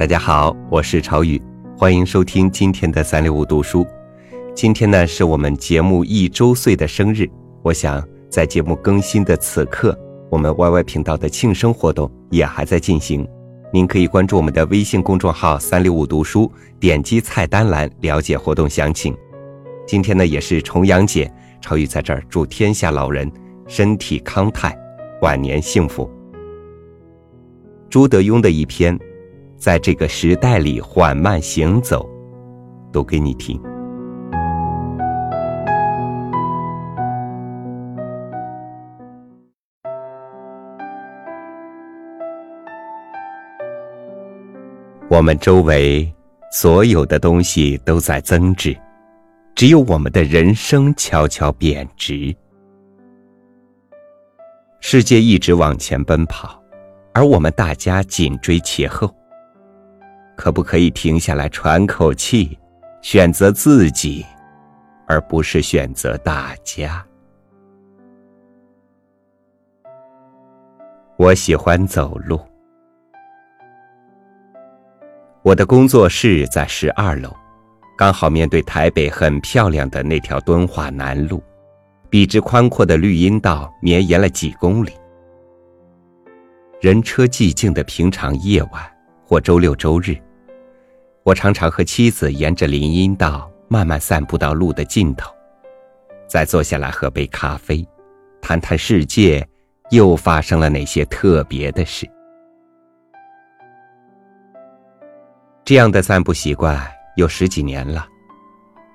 大家好，我是朝宇，欢迎收听今天的三六五读书。今天呢是我们节目一周岁的生日，我想在节目更新的此刻，我们 YY 频道的庆生活动也还在进行。您可以关注我们的微信公众号“三六五读书”，点击菜单栏了解活动详情。今天呢也是重阳节，朝宇在这儿祝天下老人身体康泰，晚年幸福。朱德庸的一篇，在这个时代里缓慢行走，读给你听。我们周围所有的东西都在增值，只有我们的人生悄悄贬值。世界一直往前奔跑，而我们大家紧追其后。可不可以停下来喘口气，选择自己，而不是选择大家？我喜欢走路。我的工作室在十二楼，刚好面对台北很漂亮的那条敦化南路，笔直宽阔的绿荫道绵延了几公里。人车寂静的平常夜晚或周六周日，我常常和妻子沿着林荫道慢慢散步到路的尽头，再坐下来喝杯咖啡，谈谈世界又发生了哪些特别的事。这样的散步习惯有十几年了，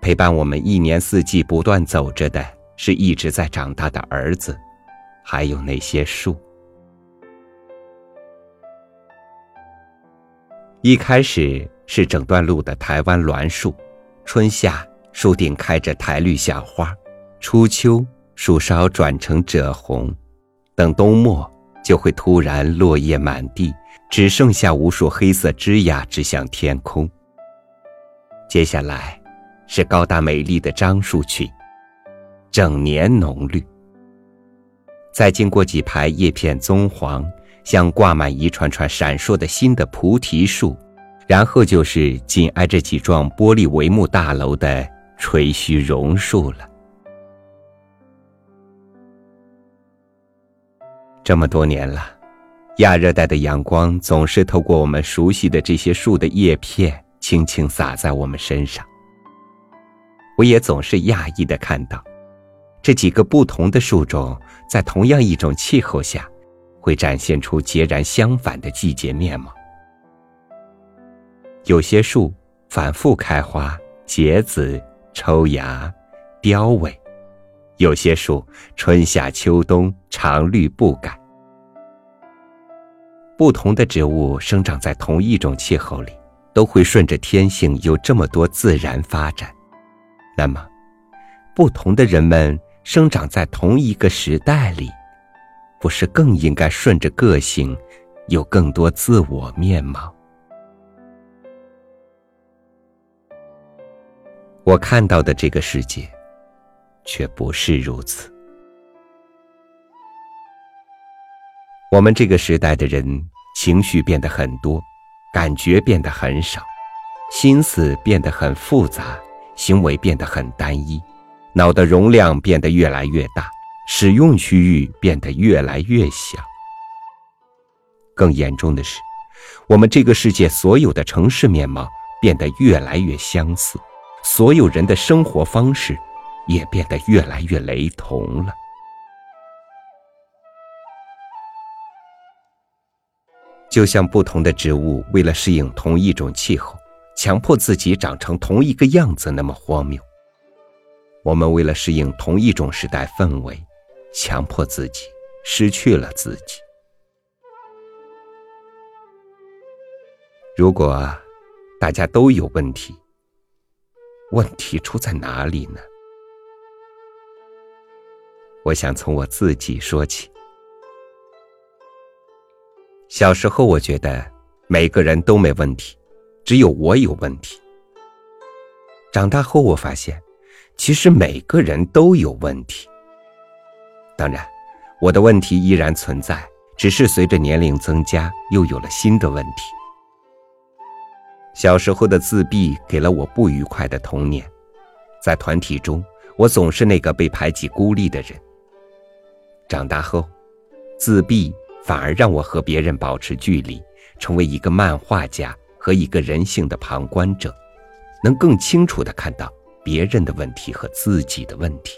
陪伴我们一年四季不断走着的是一直在长大的儿子，还有那些树。一开始是整段路的台湾栾树，春夏树顶开着苔绿小花，初秋树梢转成赭红，等冬末就会突然落叶满地。只剩下无数黑色枝桠指向天空。接下来，是高大美丽的樟树群，整年浓绿。再经过几排叶片棕黄、像挂满一串串闪烁的新的菩提树，然后就是紧挨着几幢玻璃帷幕大楼的垂须榕树了。这么多年了。亚热带的阳光总是透过我们熟悉的这些树的叶片，轻轻洒在我们身上。我也总是讶异的看到，这几个不同的树种在同样一种气候下，会展现出截然相反的季节面貌。有些树反复开花、结籽、抽芽、凋萎；有些树春夏秋冬常绿不改。不同的植物生长在同一种气候里，都会顺着天性有这么多自然发展。那么，不同的人们生长在同一个时代里，不是更应该顺着个性，有更多自我面貌？我看到的这个世界，却不是如此。我们这个时代的人情绪变得很多，感觉变得很少，心思变得很复杂，行为变得很单一，脑的容量变得越来越大，使用区域变得越来越小。更严重的是，我们这个世界所有的城市面貌变得越来越相似，所有人的生活方式也变得越来越雷同了。就像不同的植物为了适应同一种气候，强迫自己长成同一个样子那么荒谬。我们为了适应同一种时代氛围，强迫自己失去了自己。如果大家都有问题，问题出在哪里呢？我想从我自己说起。小时候，我觉得每个人都没问题，只有我有问题。长大后，我发现其实每个人都有问题。当然，我的问题依然存在，只是随着年龄增加，又有了新的问题。小时候的自闭给了我不愉快的童年，在团体中，我总是那个被排挤、孤立的人。长大后，自闭反而让我和别人保持距离，成为一个漫画家和一个人性的旁观者，能更清楚的看到别人的问题和自己的问题。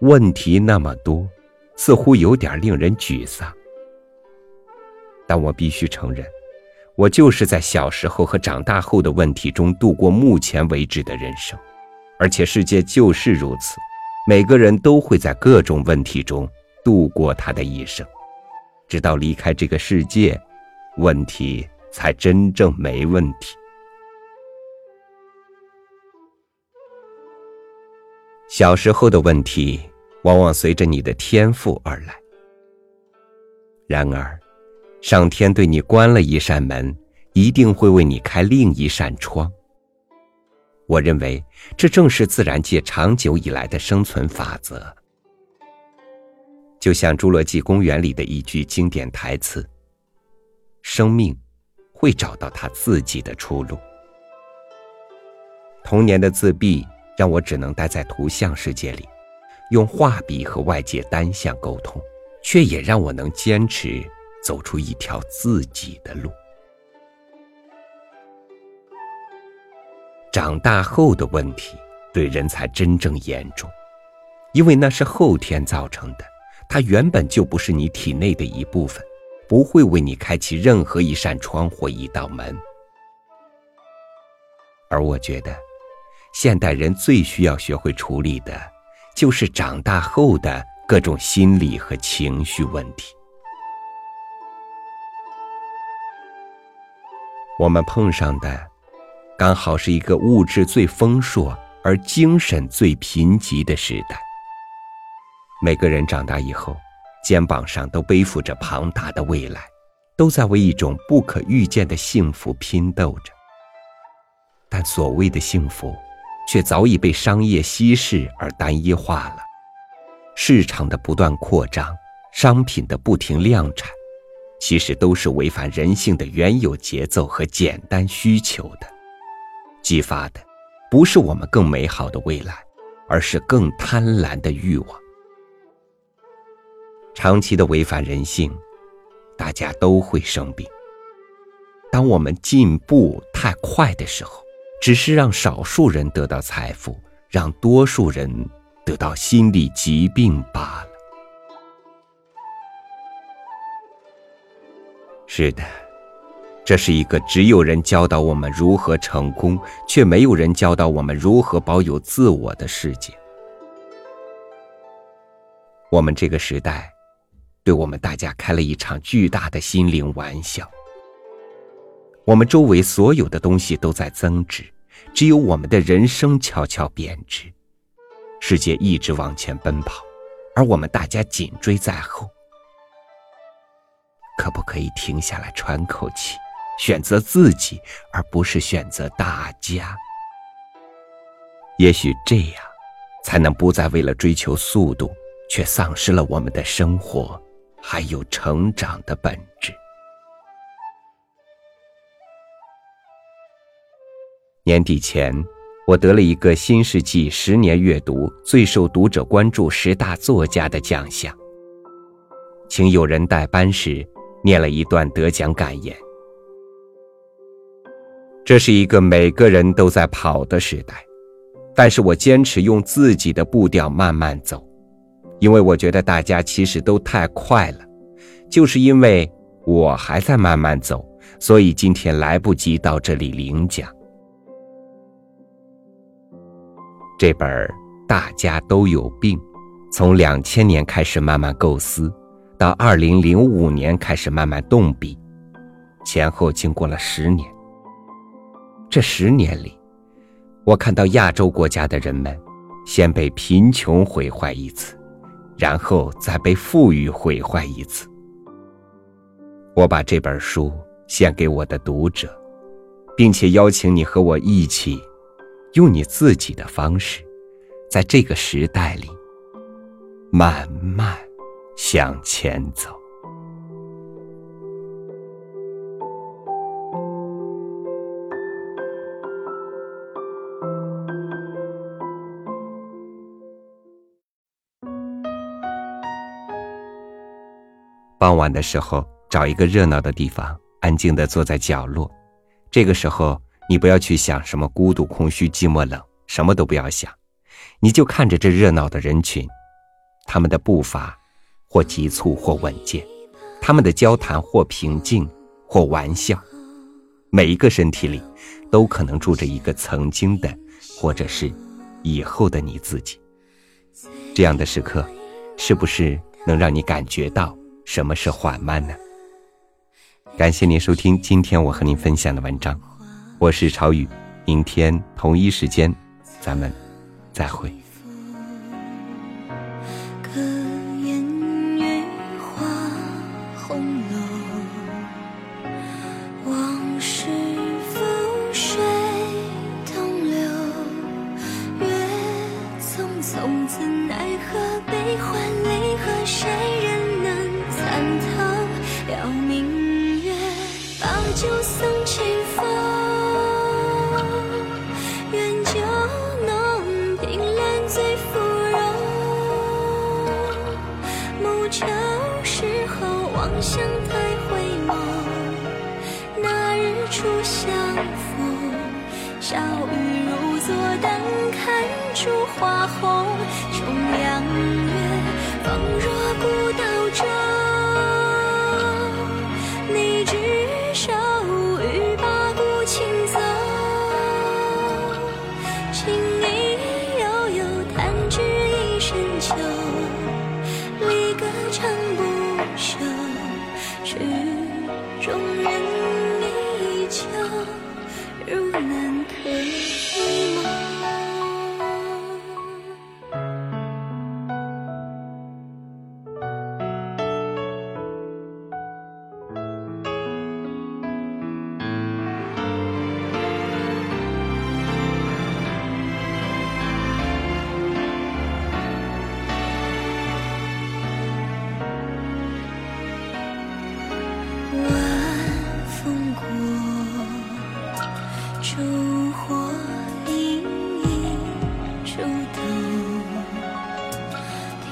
问题那么多，似乎有点令人沮丧。但我必须承认。我就是在小时候和长大后的问题中度过目前为止的人生，而且世界就是如此，每个人都会在各种问题中度过他的一生，直到离开这个世界，问题才真正没问题。小时候的问题往往随着你的天赋而来，然而。上天对你关了一扇门，一定会为你开另一扇窗。我认为，这正是自然界长久以来的生存法则。就像《侏罗纪公园》里的一句经典台词：“生命会找到它自己的出路。”童年的自闭让我只能待在图像世界里，用画笔和外界单向沟通，却也让我能坚持。走出一条自己的路。长大后的问题对人才真正严重，因为那是后天造成的，它原本就不是你体内的一部分，不会为你开启任何一扇窗或一道门。而我觉得，现代人最需要学会处理的，就是长大后的各种心理和情绪问题。我们碰上的，刚好是一个物质最丰硕而精神最贫瘠的时代。每个人长大以后，肩膀上都背负着庞大的未来，都在为一种不可预见的幸福拼斗着。但所谓的幸福，却早已被商业稀释而单一化了。市场的不断扩张，商品的不停量产。其实都是违反人性的原有节奏和简单需求的，激发的不是我们更美好的未来，而是更贪婪的欲望。长期的违反人性，大家都会生病。当我们进步太快的时候，只是让少数人得到财富，让多数人得到心理疾病罢了。是的，这是一个只有人教导我们如何成功，却没有人教导我们如何保有自我的世界。我们这个时代，对我们大家开了一场巨大的心灵玩笑。我们周围所有的东西都在增值，只有我们的人生悄悄贬值。世界一直往前奔跑，而我们大家紧追在后。可不可以停下来喘口气，选择自己，而不是选择大家？也许这样，才能不再为了追求速度，却丧失了我们的生活，还有成长的本质。年底前，我得了一个新世纪十年阅读最受读者关注十大作家的奖项，请有人代班时。念了一段得奖感言。这是一个每个人都在跑的时代，但是我坚持用自己的步调慢慢走，因为我觉得大家其实都太快了。就是因为我还在慢慢走，所以今天来不及到这里领奖。这本《大家都有病》，从两千年开始慢慢构思。到二零零五年开始慢慢动笔，前后经过了十年。这十年里，我看到亚洲国家的人们先被贫穷毁坏一次，然后再被富裕毁坏一次。我把这本书献给我的读者，并且邀请你和我一起，用你自己的方式，在这个时代里慢慢。向前走。傍晚的时候找一个热闹的地方安静的坐在角落。这个时候你不要去想什么孤独空虚寂寞冷什么都不要想。你就看着这热闹的人群他们的步伐或急促或稳健，他们的交谈或平静或玩笑。每一个身体里，都可能住着一个曾经的，或者是以后的你自己。这样的时刻，是不是能让你感觉到？什么是缓慢呢？感谢您收听今天我和您分享的文章，我是朝雨，明天同一时间，咱们再会。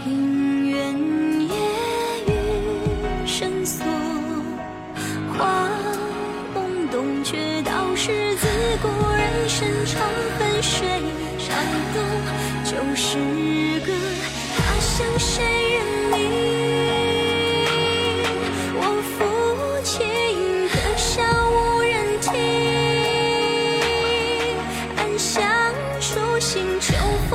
庭院夜雨深锁，花懵懂，却道是自古人生长恨水长东。旧时歌，他乡谁人吟？我抚琴的笑无人听，暗香疏醒秋风。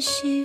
谢谢，